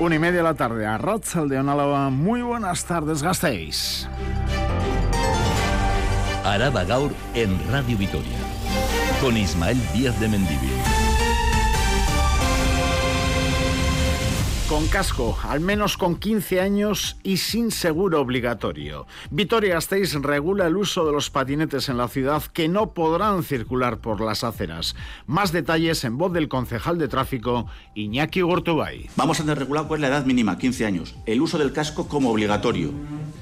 Una y media de la tarde a de Álava. Muy buenas tardes, gastéis. Araba Gaur en Radio Vitoria. Con Ismael Díaz de Mendivil. Con casco, al menos con 15 años y sin seguro obligatorio. Vitoria Gasteiz regula el uso de los patinetes en la ciudad que no podrán circular por las aceras. Más detalles en voz del concejal de tráfico, Iñaki Gortubay. Vamos a regular pues la edad mínima, 15 años. El uso del casco como obligatorio.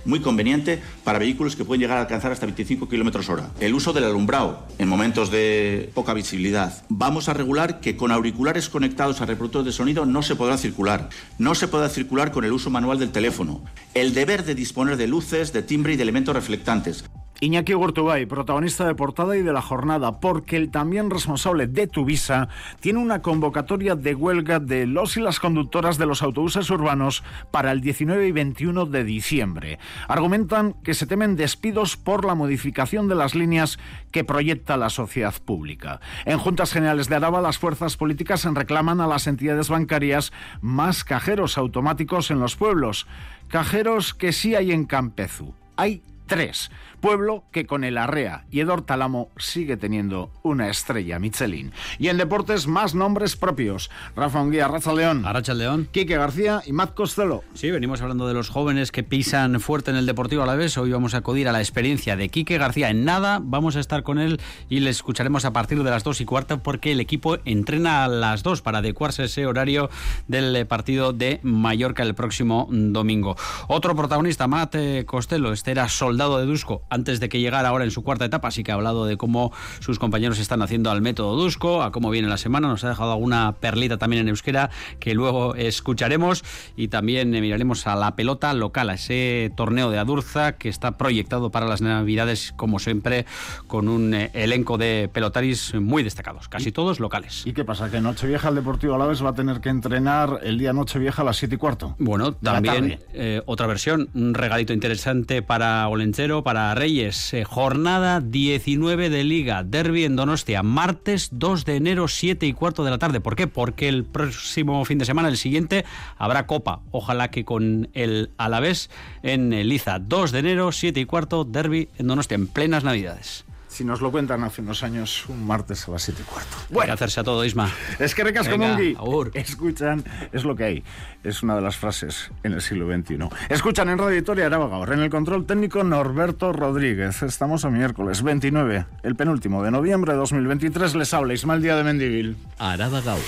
Muy conveniente para vehículos que pueden llegar a alcanzar hasta 25 kilómetros hora. El uso del alumbrado en momentos de poca visibilidad. Vamos a regular que con auriculares conectados a reproductores de sonido no se podrá circular no se puede circular con el uso manual del teléfono, el deber de disponer de luces, de timbre y de elementos reflectantes, Iñaki Gortubay, protagonista de portada y de la jornada, porque el también responsable de Tuvisa tiene una convocatoria de huelga de los y las conductoras de los autobuses urbanos para el 19 y 21 de diciembre. Argumentan que se temen despidos por la modificación de las líneas que proyecta la sociedad pública. En Juntas Generales de Araba, las fuerzas políticas reclaman a las entidades bancarias más cajeros automáticos en los pueblos. Cajeros que sí hay en Campezu. Hay tres pueblo que con el Arrea y Edor Talamo sigue teniendo una estrella Michelin. Y en deportes, más nombres propios. Rafa Unguía, Racha León. Arracha León. Quique García y Matt Costello. Sí, venimos hablando de los jóvenes que pisan fuerte en el Deportivo a la vez. Hoy vamos a acudir a la experiencia de Quique García. En nada vamos a estar con él y le escucharemos a partir de las dos y cuarta porque el equipo entrena a las dos para adecuarse a ese horario del partido de Mallorca el próximo domingo. Otro protagonista, Matt Costello, este era soldado de Dusko antes de que llegara ahora en su cuarta etapa. Así que ha hablado de cómo sus compañeros están haciendo al método Dusko, a cómo viene la semana. Nos ha dejado alguna perlita también en euskera que luego escucharemos. Y también eh, miraremos a la pelota local, a ese torneo de Adurza que está proyectado para las Navidades, como siempre, con un eh, elenco de pelotaris muy destacados, casi todos locales. ¿Y qué pasa? ¿Que Nochevieja el Deportivo Alaves va a tener que entrenar el día Nochevieja a las 7 y cuarto? Bueno, también eh, otra versión, un regalito interesante para Olenchero, para Reyes, eh, jornada 19 de Liga, Derby en Donostia, martes 2 de enero, 7 y cuarto de la tarde. ¿Por qué? Porque el próximo fin de semana, el siguiente, habrá Copa. Ojalá que con el Alavés en Liza. 2 de enero, 7 y cuarto, Derby en Donostia, en plenas Navidades. Si nos lo cuentan hace unos años, un martes a las 7 y cuarto. Bueno, Hay que hacerse a todo, Isma. Es que recasco Mungi. Escuchan, es lo que hay. Es una de las frases en el siglo XXI. Escuchan en Radio Victoria Arabagaur. En el control técnico, Norberto Rodríguez. Estamos a miércoles 29, el penúltimo de noviembre de 2023. Les habla Ismael Día de Mendivil. Arabagaur.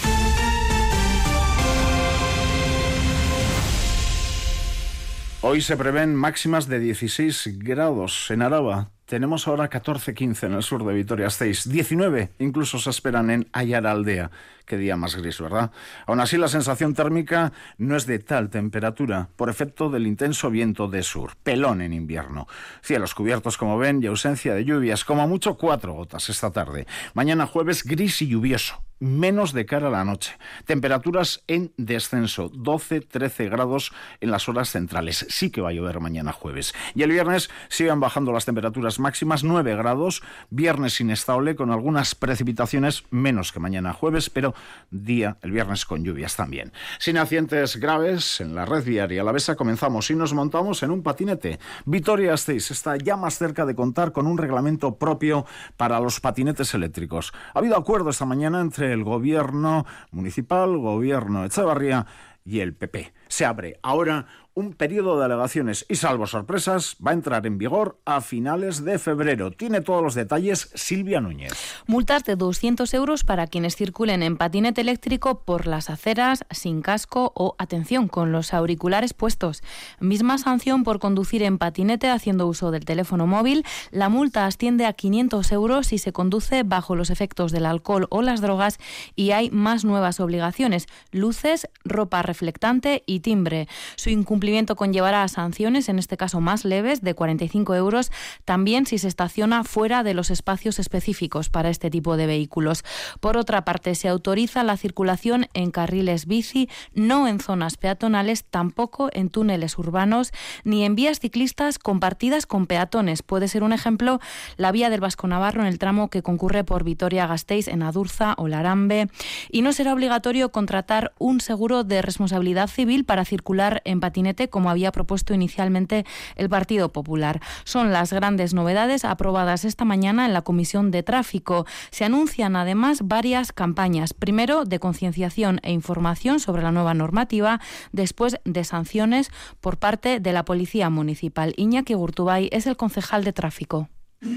Hoy se prevén máximas de 16 grados en Araba. Tenemos ahora 14-15 en el sur de Vitoria-Gasteiz. 19 incluso se esperan en Ayara Aldea. Qué día más gris, ¿verdad? Aún así, la sensación térmica no es de tal temperatura, por efecto del intenso viento de sur. Pelón en invierno. Cielos cubiertos, como ven, y ausencia de lluvias. Como mucho, cuatro gotas esta tarde. Mañana jueves, gris y lluvioso menos de cara a la noche. Temperaturas en descenso, 12-13 grados en las horas centrales. Sí que va a llover mañana jueves. Y el viernes siguen bajando las temperaturas máximas, 9 grados. Viernes inestable con algunas precipitaciones menos que mañana jueves, pero día el viernes con lluvias también. Sin accidentes graves en la red viaria la Besa comenzamos y nos montamos en un patinete. Vitoria Gasteiz está ya más cerca de contar con un reglamento propio para los patinetes eléctricos. Ha habido acuerdo esta mañana entre el gobierno municipal, gobierno Echevarría y el PP. Se abre ahora un periodo de alegaciones y salvo sorpresas va a entrar en vigor a finales de febrero. Tiene todos los detalles Silvia Núñez. Multas de 200 euros para quienes circulen en patinete eléctrico por las aceras sin casco o atención con los auriculares puestos. Misma sanción por conducir en patinete haciendo uso del teléfono móvil. La multa asciende a 500 euros si se conduce bajo los efectos del alcohol o las drogas y hay más nuevas obligaciones, luces, ropa reflectante y timbre. Su incumplimiento incumplimiento conllevará sanciones, en este caso más leves, de 45 euros, también si se estaciona fuera de los espacios específicos para este tipo de vehículos. Por otra parte, se autoriza la circulación en carriles bici, no en zonas peatonales, tampoco en túneles urbanos, ni en vías ciclistas compartidas con peatones. Puede ser un ejemplo la vía del Vasco Navarro en el tramo que concurre por Vitoria-Gasteiz en Adurza o Larambe. Y no será obligatorio contratar un seguro de responsabilidad civil para circular en como había propuesto inicialmente el Partido Popular. Son las grandes novedades aprobadas esta mañana en la Comisión de Tráfico. Se anuncian además varias campañas. Primero, de concienciación e información sobre la nueva normativa, después de sanciones por parte de la Policía Municipal. Iñaki Gurtubay es el concejal de tráfico.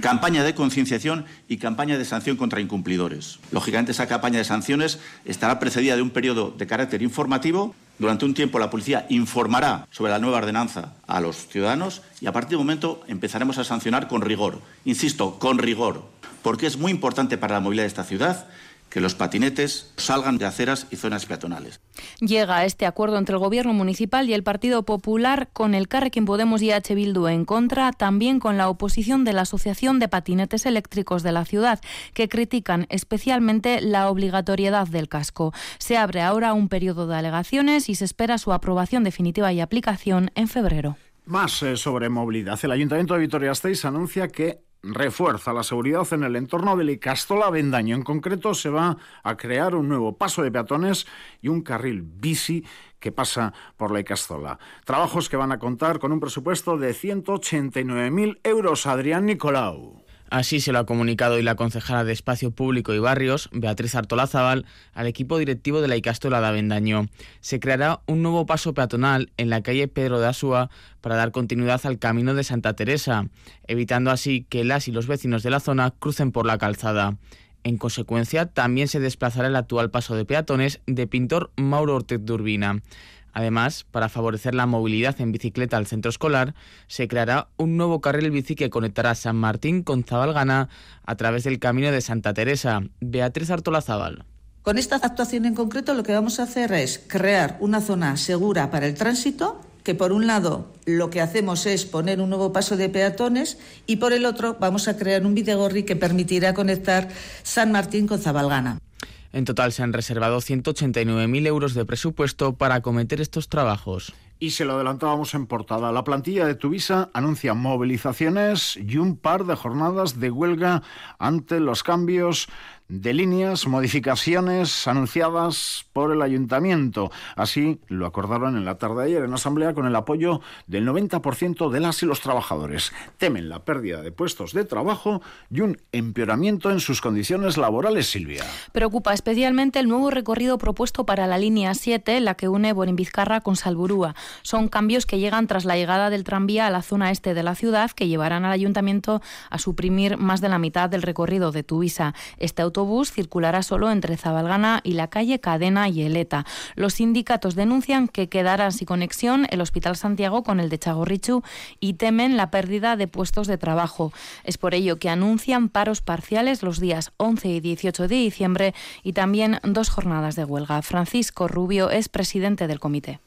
Campaña de concienciación y campaña de sanción contra incumplidores. Lógicamente, esa campaña de sanciones estará precedida de un periodo de carácter informativo. Durante un tiempo, la policía informará sobre la nueva ordenanza a los ciudadanos y a partir de un momento empezaremos a sancionar con rigor. Insisto, con rigor, porque es muy importante para la movilidad de esta ciudad que los patinetes salgan de aceras y zonas peatonales. Llega este acuerdo entre el Gobierno municipal y el Partido Popular con el Carrequín Podemos y H. Bildu en contra, también con la oposición de la Asociación de Patinetes Eléctricos de la ciudad, que critican especialmente la obligatoriedad del casco. Se abre ahora un periodo de alegaciones y se espera su aprobación definitiva y aplicación en febrero. Más eh, sobre movilidad. El Ayuntamiento de Vitoria-Gasteiz anuncia que refuerza la seguridad en el entorno del Icastola Vendaño. En concreto, se va a crear un nuevo paso de peatones y un carril bici que pasa por la Icastola. Trabajos que van a contar con un presupuesto de 189.000 euros. Adrián Nicolau. Así se lo ha comunicado hoy la concejala de Espacio Público y Barrios, Beatriz Artolazábal, al equipo directivo de la Icastola de Avendaño. Se creará un nuevo paso peatonal en la calle Pedro de Asúa para dar continuidad al camino de Santa Teresa, evitando así que las y los vecinos de la zona crucen por la calzada. En consecuencia, también se desplazará el actual paso de peatones de pintor Mauro Ortez de Urbina. Además, para favorecer la movilidad en bicicleta al centro escolar, se creará un nuevo carril bici que conectará San Martín con Zabalgana a través del camino de Santa Teresa. Beatriz Artola Zabal. Con esta actuación en concreto lo que vamos a hacer es crear una zona segura para el tránsito, que por un lado lo que hacemos es poner un nuevo paso de peatones y por el otro vamos a crear un videgorri que permitirá conectar San Martín con Zabalgana. En total se han reservado 189.000 euros de presupuesto para acometer estos trabajos. Y se lo adelantábamos en portada. La plantilla de Tuvisa anuncia movilizaciones y un par de jornadas de huelga ante los cambios de líneas, modificaciones anunciadas por el ayuntamiento. Así lo acordaron en la tarde de ayer en asamblea con el apoyo del 90% de las y los trabajadores. Temen la pérdida de puestos de trabajo y un empeoramiento en sus condiciones laborales, Silvia. Preocupa especialmente el nuevo recorrido propuesto para la línea 7, la que une Borinvizcarra con Salburúa. Son cambios que llegan tras la llegada del tranvía a la zona este de la ciudad que llevarán al ayuntamiento a suprimir más de la mitad del recorrido de Tuvisa. Este autobús circulará solo entre Zabalgana y la calle Cadena y Eleta. Los sindicatos denuncian que quedará sin conexión el Hospital Santiago con el de Chagorrichu y temen la pérdida de puestos de trabajo. Es por ello que anuncian paros parciales los días 11 y 18 de diciembre y también dos jornadas de huelga. Francisco Rubio es presidente del comité.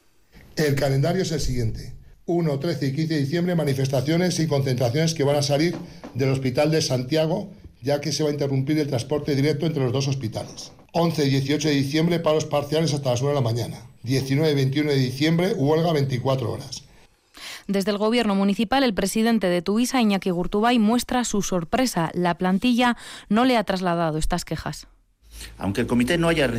El calendario es el siguiente. 1, 13 y 15 de diciembre manifestaciones y concentraciones que van a salir del Hospital de Santiago ya que se va a interrumpir el transporte directo entre los dos hospitales. 11 y 18 de diciembre, paros parciales hasta las 9 de la mañana. 19 y 21 de diciembre, huelga 24 horas. Desde el Gobierno municipal, el presidente de Tuisa, Iñaki Gurtubay, muestra su sorpresa. La plantilla no le ha trasladado estas quejas. Aunque el comité no haya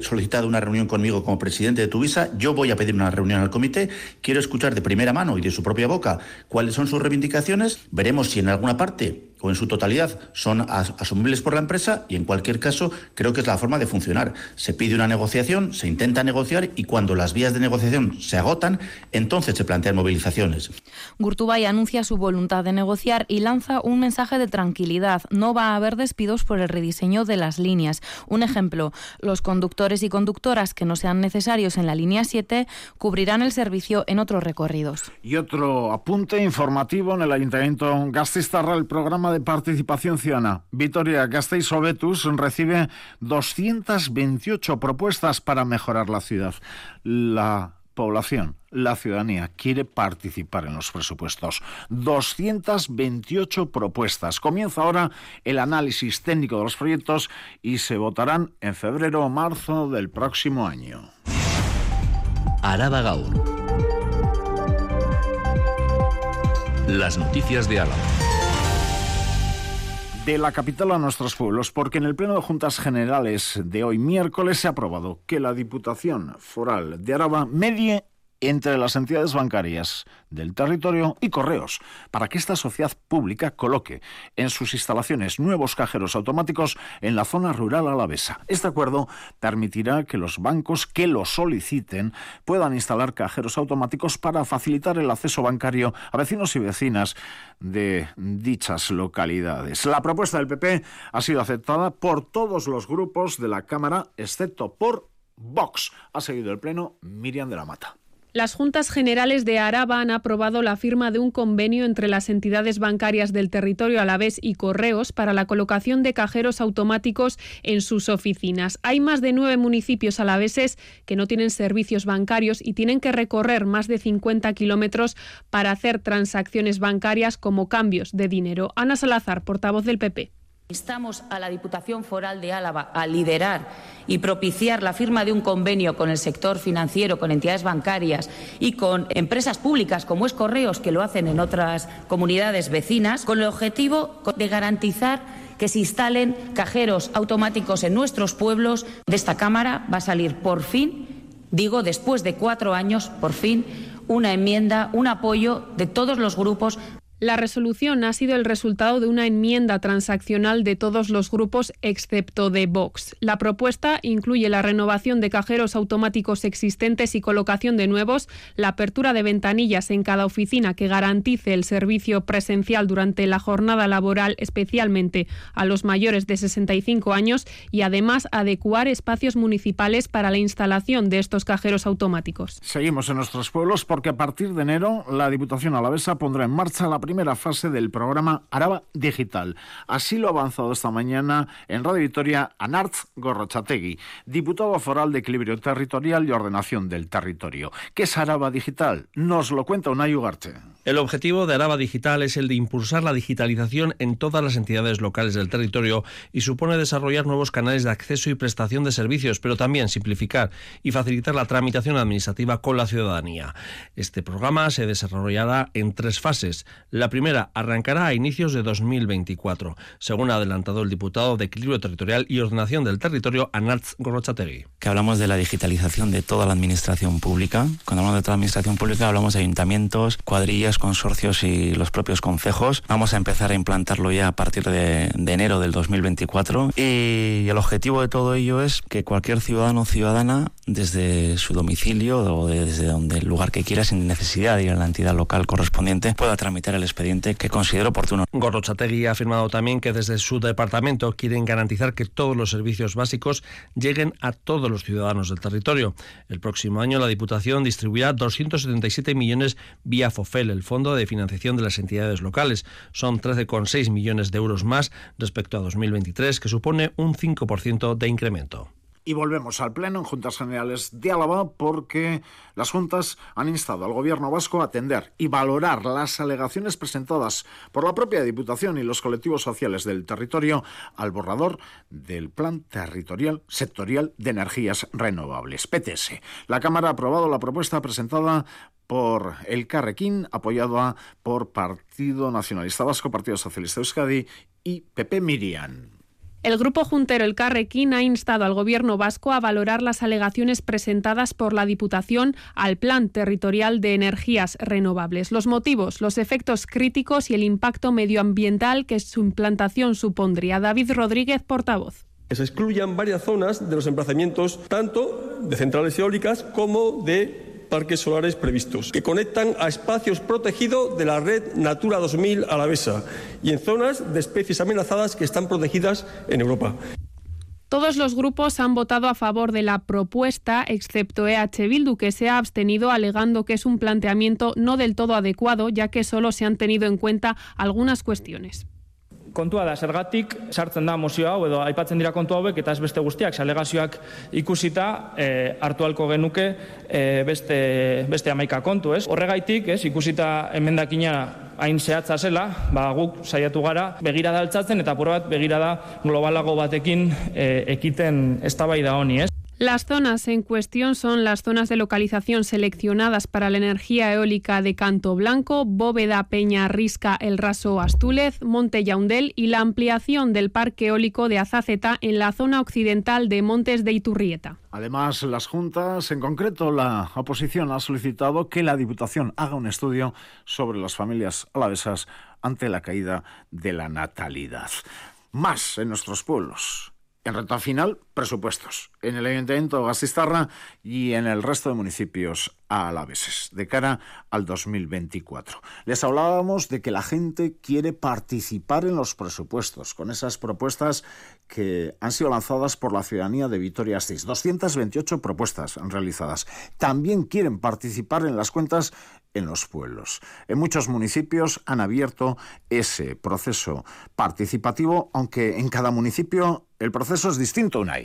solicitado una reunión conmigo como presidente de Tuvisa, yo voy a pedir una reunión al comité. Quiero escuchar de primera mano y de su propia boca cuáles son sus reivindicaciones. Veremos si en alguna parte o en su totalidad son asumibles por la empresa y en cualquier caso creo que es la forma de funcionar. Se pide una negociación, se intenta negociar y cuando las vías de negociación se agotan, entonces se plantean movilizaciones. Gurtubay anuncia su voluntad de negociar y lanza un mensaje de tranquilidad. No va a haber despidos por el rediseño de las líneas. Un ejemplo, los conductores y conductoras que no sean necesarios en la línea 7 cubrirán el servicio en otros recorridos. Y otro apunte informativo en el Ayuntamiento Gastistarra, el programa de participación ciudadana. Vitoria Gasteiz Obetus recibe 228 propuestas para mejorar la ciudad. La población, la ciudadanía, quiere participar en los presupuestos. 228 propuestas. Comienza ahora el análisis técnico de los proyectos y se votarán en febrero o marzo del próximo año. Araba Gaur. Las noticias de Álava de la capital a nuestros pueblos, porque en el Pleno de Juntas Generales de hoy miércoles se ha aprobado que la Diputación Foral de Araba medie entre las entidades bancarias del territorio y correos, para que esta sociedad pública coloque en sus instalaciones nuevos cajeros automáticos en la zona rural alavesa. Este acuerdo permitirá que los bancos que lo soliciten puedan instalar cajeros automáticos para facilitar el acceso bancario a vecinos y vecinas de dichas localidades. La propuesta del PP ha sido aceptada por todos los grupos de la Cámara, excepto por Vox. Ha seguido el Pleno Miriam de la Mata. Las Juntas Generales de Araba han aprobado la firma de un convenio entre las entidades bancarias del territorio alavés y Correos para la colocación de cajeros automáticos en sus oficinas. Hay más de nueve municipios alaveses que no tienen servicios bancarios y tienen que recorrer más de 50 kilómetros para hacer transacciones bancarias como cambios de dinero. Ana Salazar, portavoz del PP. Instamos a la Diputación Foral de Álava a liderar y propiciar la firma de un convenio con el sector financiero, con entidades bancarias y con empresas públicas como es Correos, que lo hacen en otras comunidades vecinas, con el objetivo de garantizar que se instalen cajeros automáticos en nuestros pueblos. De esta Cámara va a salir por fin, digo, después de cuatro años, por fin, una enmienda, un apoyo de todos los grupos la resolución ha sido el resultado de una enmienda transaccional de todos los grupos excepto de Vox. La propuesta incluye la renovación de cajeros automáticos existentes y colocación de nuevos, la apertura de ventanillas en cada oficina que garantice el servicio presencial durante la jornada laboral, especialmente a los mayores de 65 años, y además adecuar espacios municipales para la instalación de estos cajeros automáticos. Seguimos en nuestros pueblos porque a partir de enero la Diputación Alavesa pondrá en marcha la primera fase del programa Araba Digital. Así lo ha avanzado esta mañana en Radio Victoria Anartz Gorrochategui, diputado foral de Equilibrio Territorial y Ordenación del Territorio. ¿Qué es Araba Digital? Nos lo cuenta Unai Ugarte. El objetivo de Araba Digital es el de impulsar la digitalización en todas las entidades locales del territorio y supone desarrollar nuevos canales de acceso y prestación de servicios, pero también simplificar y facilitar la tramitación administrativa con la ciudadanía. Este programa se desarrollará en tres fases. La primera arrancará a inicios de 2024, según ha adelantado el diputado de Equilibrio Territorial y Ordenación del Territorio, Anartz Gorrochategui. Que hablamos de la digitalización de toda la administración pública. Cuando hablamos de toda la administración pública hablamos de ayuntamientos, cuadrillas, consorcios y los propios concejos. Vamos a empezar a implantarlo ya a partir de, de enero del 2024 y el objetivo de todo ello es que cualquier ciudadano o ciudadana desde su domicilio o desde donde el lugar que quiera sin necesidad de ir a la entidad local correspondiente pueda tramitar el expediente que considero oportuno. Gorrochategui ha afirmado también que desde su departamento quieren garantizar que todos los servicios básicos lleguen a todos los ciudadanos del territorio. El próximo año la Diputación distribuirá 277 millones vía FOFEL, el Fondo de Financiación de las Entidades Locales. Son 13,6 millones de euros más respecto a 2023, que supone un 5% de incremento. Y volvemos al Pleno en Juntas Generales de Álava porque las Juntas han instado al Gobierno vasco a atender y valorar las alegaciones presentadas por la propia Diputación y los colectivos sociales del territorio al borrador del Plan Territorial Sectorial de Energías Renovables, PTS. La Cámara ha aprobado la propuesta presentada por el Carrequín, apoyada por Partido Nacionalista Vasco, Partido Socialista Euskadi y PP Miriam. El grupo juntero El Carrequín ha instado al Gobierno vasco a valorar las alegaciones presentadas por la Diputación al Plan Territorial de Energías Renovables. Los motivos, los efectos críticos y el impacto medioambiental que su implantación supondría. David Rodríguez, portavoz. Que se excluyan varias zonas de los emplazamientos tanto de centrales eólicas como de parques solares previstos, que conectan a espacios protegidos de la red Natura 2000 alavesa y en zonas de especies amenazadas que están protegidas en Europa. Todos los grupos han votado a favor de la propuesta, excepto EH Bildu, que se ha abstenido alegando que es un planteamiento no del todo adecuado, ya que solo se han tenido en cuenta algunas cuestiones. Kontua da, zergatik sartzen da mozio hau, edo aipatzen dira kontu hauek, eta ez beste guztiak, alegazioak ikusita, e, hartu halko genuke e, beste, beste amaika kontu, ez? Horregaitik, ez, ikusita emendakina hain zehatza zela, ba, guk saiatu gara begirada altzatzen eta pura bat begirada globalago batekin e, ekiten eztabaida honi, ez? Las zonas en cuestión son las zonas de localización seleccionadas para la energía eólica de Canto Blanco, Bóveda, Peña, Risca, El Raso, Astúlez, Monte Yaundel y la ampliación del parque eólico de Azaceta en la zona occidental de Montes de Iturrieta. Además, las juntas, en concreto la oposición, ha solicitado que la Diputación haga un estudio sobre las familias alavesas ante la caída de la natalidad. Más en nuestros pueblos. En renta final, presupuestos. En el Ayuntamiento de Gastistarra y en el resto de municipios alaveses, de cara al 2024. Les hablábamos de que la gente quiere participar en los presupuestos, con esas propuestas que han sido lanzadas por la ciudadanía de Vitoria-Gasteiz. 228 propuestas realizadas. También quieren participar en las cuentas en los pueblos. En muchos municipios han abierto ese proceso participativo, aunque en cada municipio el proceso es distinto, Unai.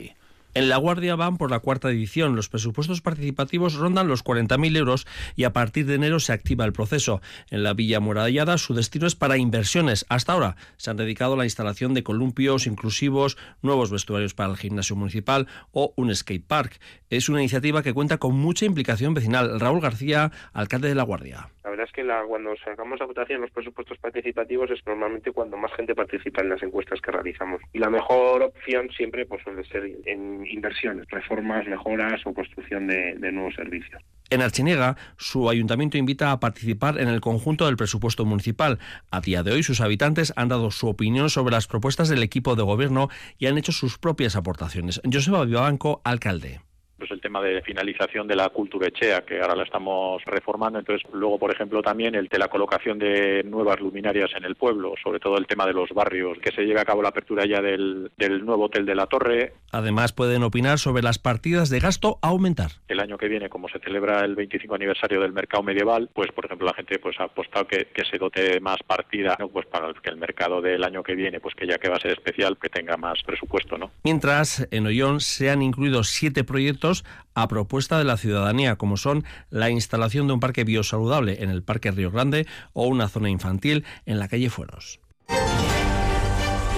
En La Guardia van por la cuarta edición. Los presupuestos participativos rondan los 40.000 euros y a partir de enero se activa el proceso. En la Villa Murallada su destino es para inversiones. Hasta ahora se han dedicado a la instalación de columpios inclusivos, nuevos vestuarios para el gimnasio municipal o un skate park. Es una iniciativa que cuenta con mucha implicación vecinal. Raúl García, alcalde de La Guardia. La verdad es que cuando sacamos a votación los presupuestos participativos es normalmente cuando más gente participa en las encuestas que realizamos. Y la mejor opción siempre pues, suele ser en inversiones, reformas, mejoras o construcción de, nuevos servicios. En Archinega, su ayuntamiento invita a participar en el conjunto del presupuesto municipal. A día de hoy, sus habitantes han dado su opinión sobre las propuestas del equipo de gobierno y han hecho sus propias aportaciones. Joseba Vivanco, alcalde pues el tema de finalización de la cultura echea, que ahora la estamos reformando. Entonces, luego, por ejemplo, también el de la colocación de nuevas luminarias en el pueblo, sobre todo el tema de los barrios, que se lleve a cabo la apertura ya del, del nuevo hotel de la Torre. Además, pueden opinar sobre las partidas de gasto a aumentar. El año que viene, como se celebra el 25 aniversario del mercado medieval, pues, por ejemplo, la gente pues ha apostado que, que se dote más partida, ¿no? pues para que el mercado del año que viene, pues que ya que va a ser especial, que tenga más presupuesto, ¿no? Mientras, en Ollón se han incluido siete proyectos a propuesta de la ciudadanía, como son la instalación de un parque biosaludable en el Parque Río Grande o una zona infantil en la calle Fueros.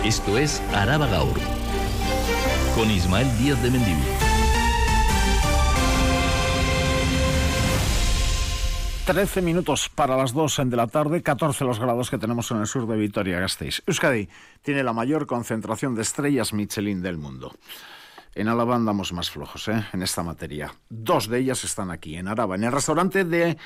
Esto es Araba Gaur, con Ismael Díaz de Mendivil. 13 minutos para las 2 de la tarde, 14 los grados que tenemos en el sur de Vitoria-Gasteiz. Euskadi tiene la mayor concentración de estrellas Michelin del mundo. En Álava andamos más flojos ¿eh? en esta materia. Dos de ellas están aquí, en Araba, en el restaurante de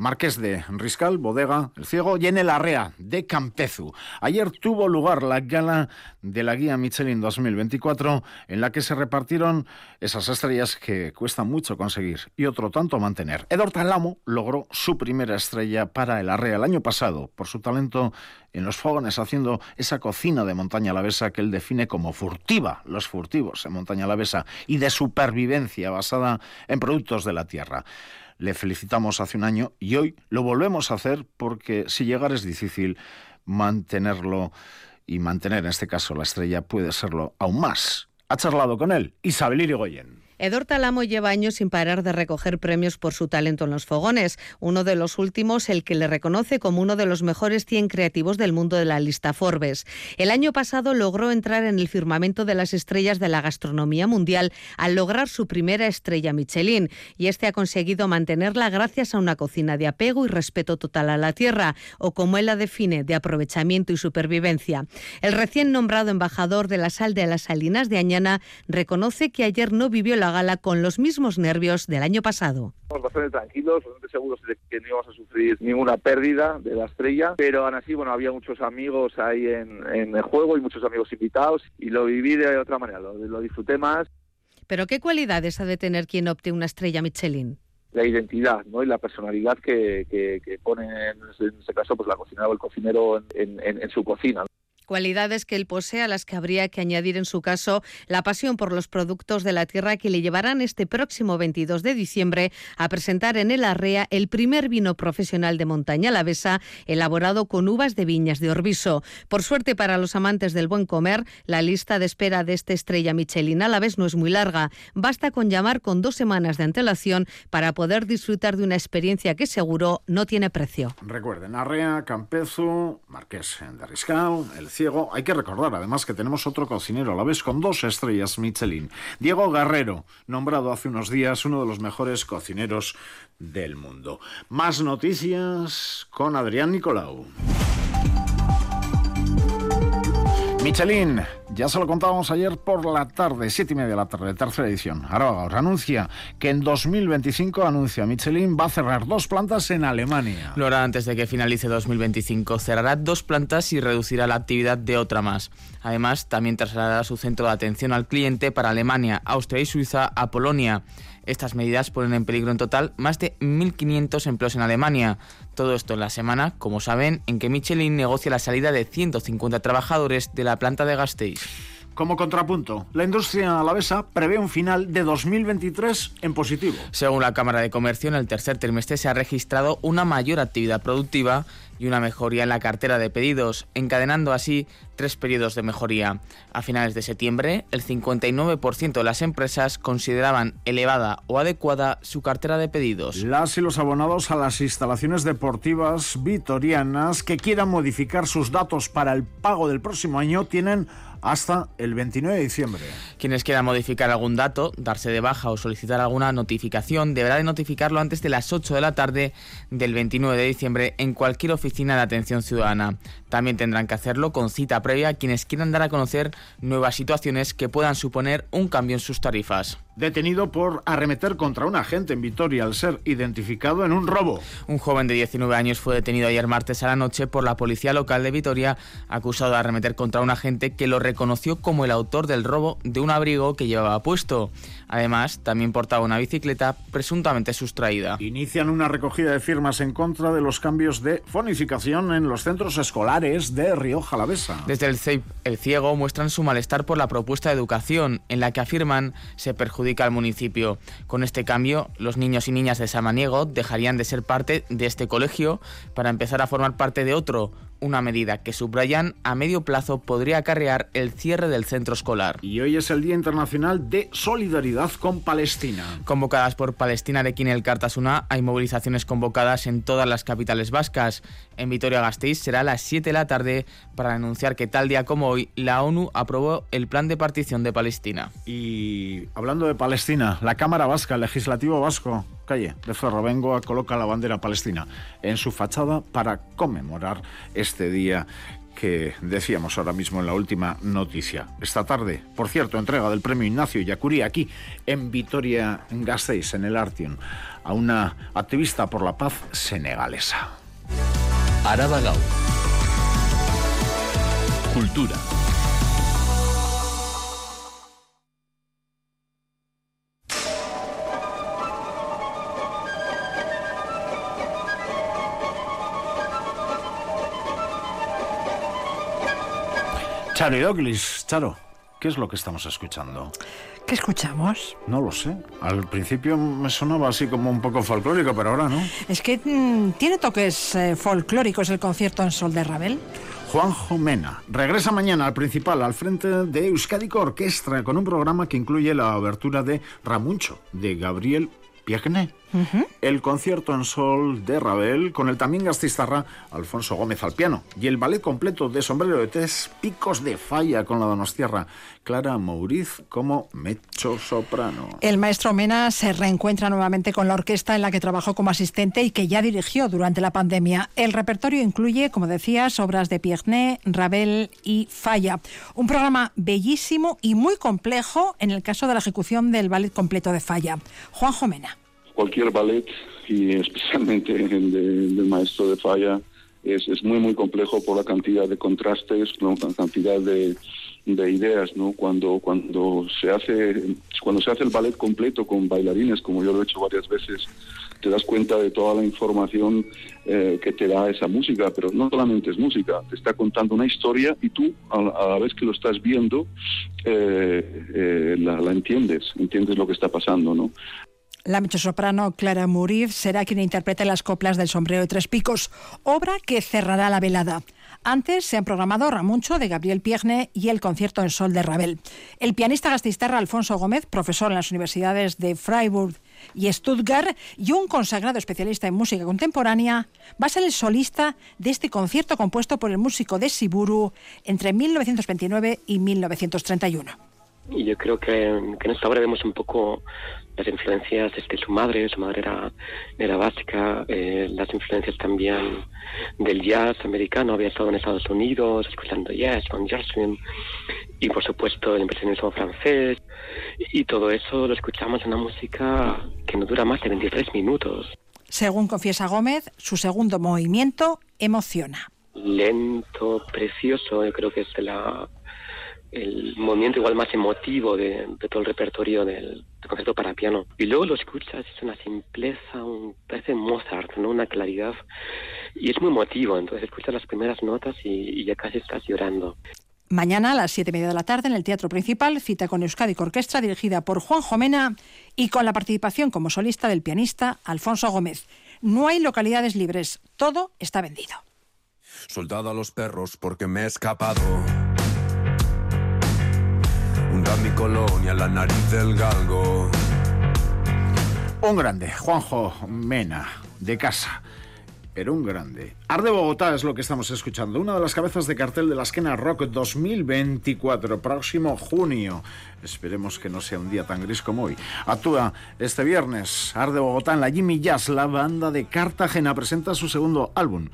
Marqués de Riscal, Bodega, El Ciego y en el Arrea de Campezu. Ayer tuvo lugar la gala de la guía Michelin 2024 en la que se repartieron esas estrellas que cuesta mucho conseguir y otro tanto mantener. Edor Talamo logró su primera estrella para el Arrea el año pasado por su talento en los fogones haciendo esa cocina de montaña alavesa que él define como furtiva, los furtivos en montaña alavesa y de supervivencia basada en productos de la tierra. Le felicitamos hace un año y hoy lo volvemos a hacer porque si llegar es difícil, mantenerlo y mantener en este caso la estrella puede serlo aún más. Ha charlado con él Isabel Irigoyen. Edor Talamo lleva años sin parar de recoger premios por su talento en los fogones. Uno de los últimos, el que le reconoce como uno de los mejores 100 creativos del mundo de la lista Forbes. El año pasado logró entrar en el firmamento de las estrellas de la gastronomía mundial al lograr su primera estrella Michelin. Y este ha conseguido mantenerla gracias a una cocina de apego y respeto total a la tierra, o como él la define, de aprovechamiento y supervivencia. El recién nombrado embajador de la sal de las Salinas de Añana reconoce que ayer no vivió la gala con los mismos nervios del año pasado. Estamos bastante tranquilos, bastante seguros de que no íbamos a sufrir ninguna pérdida de la estrella, pero aún así, bueno, había muchos amigos ahí en, en el juego y muchos amigos invitados y lo viví de otra manera, lo, lo disfruté más. ¿Pero qué cualidades ha de tener quien opte una estrella Michelin? la identidad ¿no? y la personalidad que, que, que pone en, este caso pues la cocinera o el cocinero en, en, en su cocina. Cualidades que él posee a las que habría que añadir en su caso la pasión por los productos de la tierra que le llevarán este próximo 22 de diciembre a presentar en el Arrea el primer vino profesional de montaña alavesa elaborado con uvas de viñas de Orbiso. Por suerte para los amantes del buen comer, la lista de espera de esta estrella Michelin Alaves no es muy larga. Basta con llamar con dos semanas de antelación para poder disfrutar de una experiencia que seguro no tiene precio. Recuerden, Arrea, Campezu, Marqués de Riscal, El Hay que recordar además que tenemos otro cocinero a la vez con dos estrellas Michelin. Diego Guerrero, nombrado hace unos días uno de los mejores cocineros del mundo. Más noticias con Adrián Nicolau. Michelin, ya se lo contábamos ayer por la tarde, siete y media de la tarde, tercera edición. Ahora anuncia que en 2025 anuncia Michelin va a cerrar dos plantas en Alemania. Lo hará antes de que finalice 2025. Cerrará dos plantas y reducirá la actividad de otra más. Además, también trasladará su centro de atención al cliente para Alemania, Austria y Suiza a Polonia. Estas medidas ponen en peligro en total más de 1.500 empleos en Alemania. Todo esto en la semana, como saben, en que Michelin negocia la salida de 150 trabajadores de la planta de Gasteiz. Como contrapunto, la industria alavesa prevé un final de 2023 en positivo. Según la Cámara de Comercio, en el tercer trimestre se ha registrado una mayor actividad productiva y una mejoría en la cartera de pedidos, encadenando así tres periodos de mejoría. A finales de septiembre, el 59% de las empresas consideraban elevada o adecuada su cartera de pedidos. Las y los abonados a las instalaciones deportivas vitorianas que quieran modificar sus datos para el pago del próximo año tienen hasta el 29 de diciembre. Quienes quieran modificar algún dato, darse de baja o solicitar alguna notificación, deberá de notificarlo antes de las 8 de la tarde del 29 de diciembre en cualquier oficina de atención ciudadana. También tendrán que hacerlo con cita previa quienes quieran dar a conocer nuevas situaciones que puedan suponer un cambio en sus tarifas detenido por arremeter contra un agente en Vitoria al ser identificado en un robo. Un joven de 19 años fue detenido ayer martes a la noche por la policía local de Vitoria, acusado de arremeter contra un agente que lo reconoció como el autor del robo de un abrigo que llevaba puesto. Además, también portaba una bicicleta presuntamente sustraída. Inician una recogida de firmas en contra de los cambios de fonificación en los centros escolares de Río Jalavesa. Desde el CEIP, el Ciego muestran su malestar por la propuesta de educación, en la que afirman se perjudica al municipio. Con este cambio, los niños y niñas de Samaniego dejarían de ser parte de este colegio para empezar a formar parte de otro, una medida que subrayan a medio plazo podría acarrear el cierre del centro escolar. Y hoy es el Día Internacional de Solidaridad con Palestina. Convocadas por Palestina de el Cartasuna, hay movilizaciones convocadas en todas las capitales vascas. En Vitoria-Gasteiz será a las 7 de la tarde para anunciar que tal día como hoy la ONU aprobó el plan de partición de Palestina. Y hablando de Palestina, la Cámara Vasca, el Legislativo Vasco, calle de Ferrovengoa coloca la bandera palestina en su fachada para conmemorar este día que decíamos ahora mismo en la última noticia. Esta tarde, por cierto, entrega del premio Ignacio Yacurí aquí en Vitoria Gasteiz, en el Artion, a una activista por la paz senegalesa. Araba Cultura. Charo Charo, ¿qué es lo que estamos escuchando? ¿Qué escuchamos? No lo sé. Al principio me sonaba así como un poco folclórico, pero ahora no. Es que mm, tiene toques eh, folclóricos el concierto en Sol de Ravel. Juanjo Mena regresa mañana al principal, al frente de Euskadico Orquestra, con un programa que incluye la abertura de Ramuncho, de Gabriel Piagne. El concierto en sol de Ravel con el también gastistarra Alfonso Gómez al piano y el ballet completo de sombrero de tres picos de falla con la donostiarra Clara Mauriz como mecho soprano. El maestro Mena se reencuentra nuevamente con la orquesta en la que trabajó como asistente y que ya dirigió durante la pandemia. El repertorio incluye, como decías, obras de Piegné, Ravel y Falla. Un programa bellísimo y muy complejo en el caso de la ejecución del ballet completo de Falla. Juanjo Mena cualquier ballet y especialmente el del maestro de falla es, es, muy muy complejo por la cantidad de contrastes, la cantidad de, de ideas, ¿no? Cuando cuando se hace cuando se hace el ballet completo con bailarines, como yo lo he hecho varias veces, te das cuenta de toda la información eh, que te da esa música, pero no solamente es música, te está contando una historia y tú a, la vez que lo estás viendo eh, eh, la, la entiendes, entiendes lo que está pasando, ¿no? La soprano Clara Muriz será quien interprete las coplas del sombrero de tres picos, obra que cerrará la velada. Antes se han programado Ramuncho de Gabriel Piegne y el concierto en sol de Ravel. El pianista gastistarra Alfonso Gómez, profesor en las universidades de Freiburg y Stuttgart y un consagrado especialista en música contemporánea, va a ser el solista de este concierto compuesto por el músico de Siburu entre 1929 y 1931. Y yo creo que, en esta obra vemos un poco las influencias de su madre, su madre era, era básica, eh, las influencias también del jazz americano, había estado en Estados Unidos escuchando jazz con Gershwin, y por supuesto el impresionismo francés, y todo eso lo escuchamos en una música que no dura más de 23 minutos. Según confiesa Gómez, su segundo movimiento emociona. Lento, precioso, yo creo que es de la el movimiento igual más emotivo de, todo el repertorio del, concierto para piano. Y luego lo escuchas, es una simpleza, un, parece Mozart, ¿no? una claridad, y es muy emotivo, entonces escuchas las primeras notas y, ya casi estás llorando. Mañana a las siete y media de la tarde en el Teatro Principal, cita con Euskadi Orquestra dirigida por Juan Jomena y con la participación como solista del pianista Alfonso Gómez. No hay localidades libres, todo está vendido. Soldado a los perros porque me he escapado la nariz del galgo. Un grande, Juanjo Mena, de casa. Pero un grande. Arde Bogotá es lo que estamos escuchando. Una de las cabezas de cartel de la Esquena Rock 2024, próximo junio. Esperemos que no sea un día tan gris como hoy. Actúa este viernes. Arde Bogotá en la Jimmy Jazz. La banda de Cartagena presenta su segundo álbum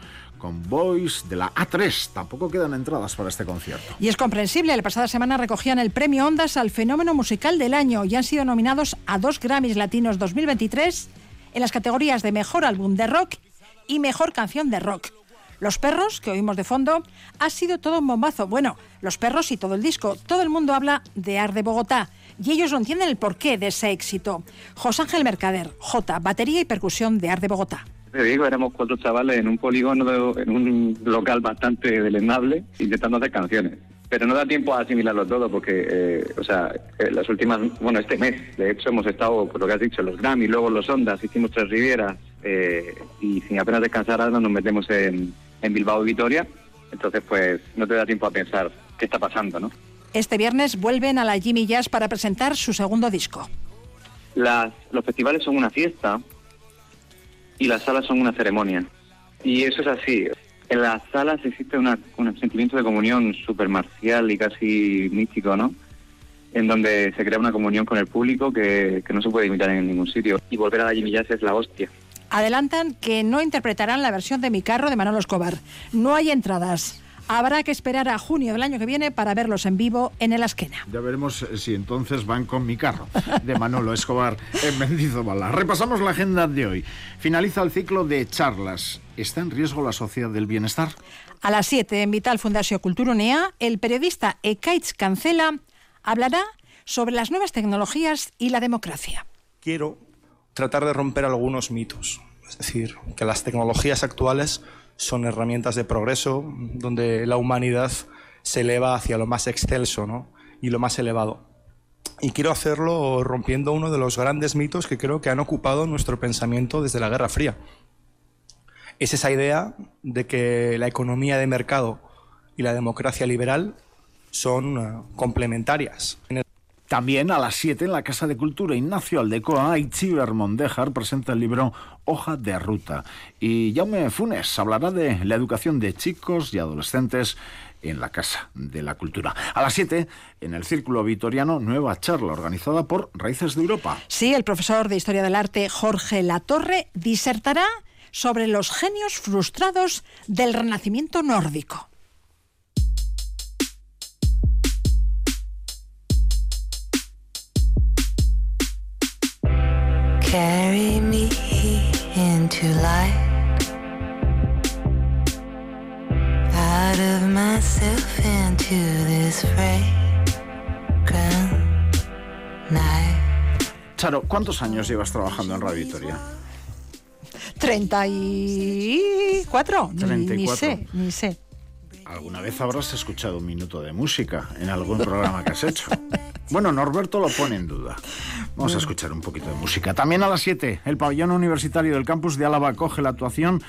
con Boys de la A3. Tampoco quedan entradas para este concierto. Y es comprensible, la pasada semana recogían el premio Ondas al fenómeno musical del año y han sido nominados a dos Grammys Latinos 2023 en las categorías de Mejor Álbum de Rock y Mejor Canción de Rock. Los perros, que oímos de fondo, ha sido todo un bombazo. Bueno, los perros y todo el disco. Todo el mundo habla de Ar de Bogotá y ellos no entienden el porqué de ese éxito. José Ángel Mercader, J, batería y percusión de Ar de Bogotá te digo, éramos cuatro chavales en un polígono, en un local bastante deleznable, intentando hacer canciones. Pero no da tiempo a asimilarlo todo porque, eh, o sea, eh, las últimas, bueno, este mes, de hecho, hemos estado, por lo que has dicho, los Grammy, luego los Ondas, hicimos tres Rivieras eh, y sin apenas descansar ahora nos metemos en, en Bilbao y Vitoria. Entonces, pues, no te da tiempo a pensar qué está pasando, ¿no? Este viernes vuelven a la Jimmy Jazz para presentar su segundo disco. Las, los festivales son una fiesta y las salas son una ceremonia. Y eso es así. En las salas existe un sentimiento de comunión súper marcial y casi místico, ¿no? En donde se crea una comunión con el público que, no se puede imitar en ningún sitio. Y volver a la Jimmy Jazz es la hostia. Adelantan que no interpretarán la versión de Mi Carro de Manolo Escobar. No hay entradas. Habrá que esperar a junio del año que viene para verlos en vivo en el Asquena. Ya veremos eh, si entonces van con mi carro de Manolo Escobar en Mendizobala. Repasamos la agenda de hoy. Finaliza el ciclo de charlas. ¿Está en riesgo la sociedad del bienestar? A las 7 en Vital Fundación Cultura el periodista Ekaitz Cancela hablará sobre las nuevas tecnologías y la democracia. Quiero tratar de romper algunos mitos. Es decir, que las tecnologías actuales son herramientas de progreso donde la humanidad se eleva hacia lo más excelso ¿no? y lo más elevado. Y quiero hacerlo rompiendo uno de los grandes mitos que creo que han ocupado nuestro pensamiento desde la Guerra Fría. Es esa idea de que la economía de mercado y la democracia liberal son eh, complementarias. También a las 7 en la Casa de Cultura Ignacio Aldecoa, Itziber Mondejar presenta el libro Hoja de Ruta. Y Jaume Funes hablará de la educación de chicos y adolescentes en la Casa de la Cultura. A las 7, en el Círculo Vitoriano, nueva charla organizada por Raíces de Europa. Sí, el profesor de Historia del Arte Jorge Latorre disertará sobre los genios frustrados del Renacimiento nórdico. Carry me into light. Out of myself into this fray. Charo, ¿cuántos años llevas trabajando en Radio Victoria? 34. Ni, 34. ni sé, ni sé. ¿Alguna vez habrás escuchado un minuto de música en algún programa que has hecho? Bueno, Norberto lo pone en duda. Vamos a escuchar un poquito de música. También a las 7, el pabellón universitario del campus de Álava coge la actuación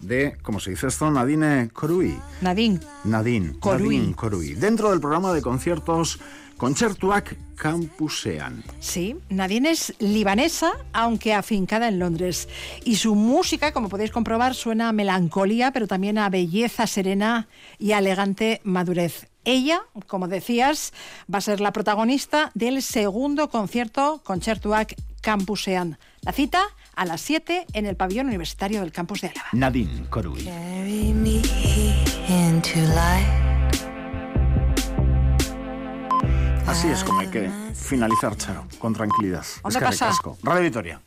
de, ¿cómo se dice esto? Nadine Corui. Nadine. Nadine. Corui. Nadine Corui. Dentro del programa de conciertos Concertuac Campusean. Sí, Nadine es libanesa, aunque afincada en Londres. Y su música, como podéis comprobar, suena a melancolía, pero también a belleza serena y a elegante madurez. Ella, como decías, va a ser la protagonista del segundo concierto Concertuac Campusean. La cita a las 7 en el pabellón universitario del campus de Álava. Nadine Corui. Carry me into light. Así es como hay que finalizar, Charo, con tranquilidad. Onda pasa. asko. Radio Vitoria.